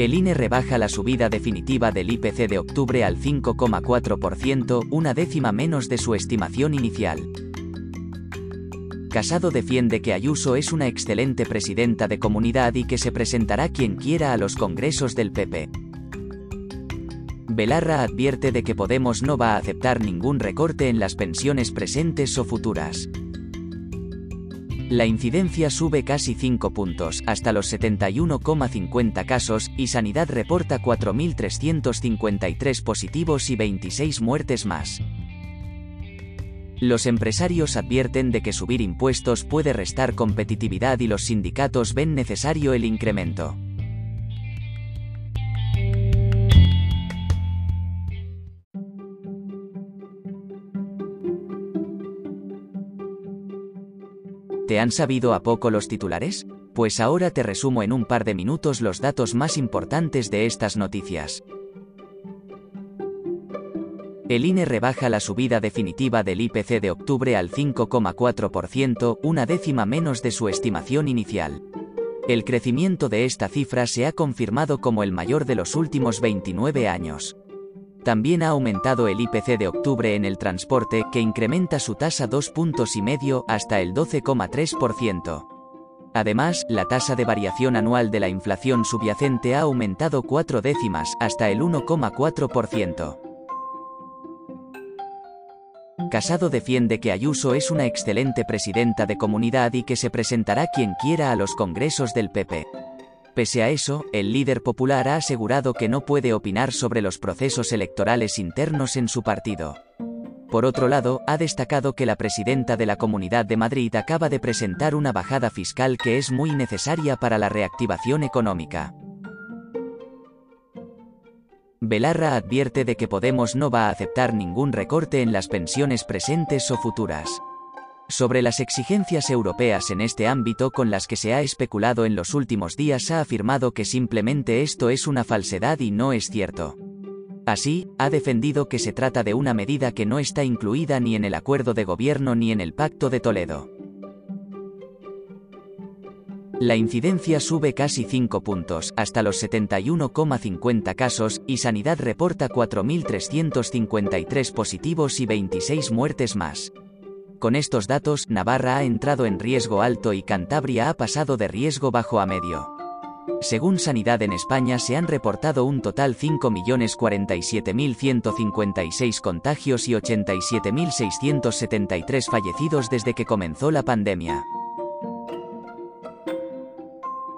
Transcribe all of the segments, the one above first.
El INE rebaja la subida definitiva del IPC de octubre al 5,4%, una décima menos de su estimación inicial. Casado defiende que Ayuso es una excelente presidenta de comunidad y que se presentará quien quiera a los congresos del PP. Belarra advierte de que Podemos no va a aceptar ningún recorte en las pensiones presentes o futuras. La incidencia sube casi 5 puntos, hasta los 71,50 casos, y Sanidad reporta 4.353 positivos y 26 muertes más. Los empresarios advierten de que subir impuestos puede restar competitividad y los sindicatos ven necesario el incremento. ¿Te han sabido a poco los titulares? Pues ahora te resumo en un par de minutos los datos más importantes de estas noticias. El INE rebaja la subida definitiva del IPC de octubre al 5,4%, una décima menos de su estimación inicial. El crecimiento de esta cifra se ha confirmado como el mayor de los últimos 29 años. También ha aumentado el IPC de octubre en el transporte, que incrementa su tasa dos puntos y medio hasta el 12,3%. Además, la tasa de variación anual de la inflación subyacente ha aumentado cuatro décimas hasta el 1,4%. Casado defiende que Ayuso es una excelente presidenta de comunidad y que se presentará quien quiera a los congresos del PP. Pese a eso, el líder popular ha asegurado que no puede opinar sobre los procesos electorales internos en su partido. Por otro lado, ha destacado que la presidenta de la Comunidad de Madrid acaba de presentar una bajada fiscal que es muy necesaria para la reactivación económica. Belarra advierte de que Podemos no va a aceptar ningún recorte en las pensiones presentes o futuras sobre las exigencias europeas en este ámbito con las que se ha especulado en los últimos días ha afirmado que simplemente esto es una falsedad y no es cierto. Así, ha defendido que se trata de una medida que no está incluida ni en el acuerdo de gobierno ni en el Pacto de Toledo. La incidencia sube casi 5 puntos, hasta los 71,50 casos, y Sanidad reporta 4.353 positivos y 26 muertes más. Con estos datos, Navarra ha entrado en riesgo alto y Cantabria ha pasado de riesgo bajo a medio. Según Sanidad en España se han reportado un total 5.047.156 contagios y 87.673 fallecidos desde que comenzó la pandemia.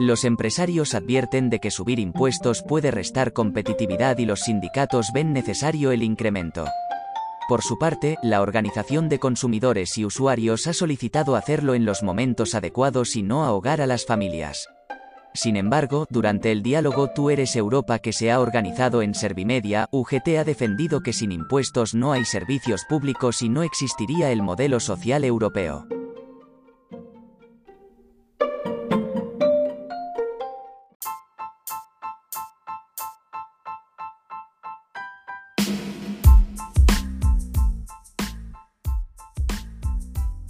Los empresarios advierten de que subir impuestos puede restar competitividad y los sindicatos ven necesario el incremento. Por su parte, la Organización de Consumidores y Usuarios ha solicitado hacerlo en los momentos adecuados y no ahogar a las familias. Sin embargo, durante el diálogo Tú eres Europa que se ha organizado en Servimedia, UGT ha defendido que sin impuestos no hay servicios públicos y no existiría el modelo social europeo.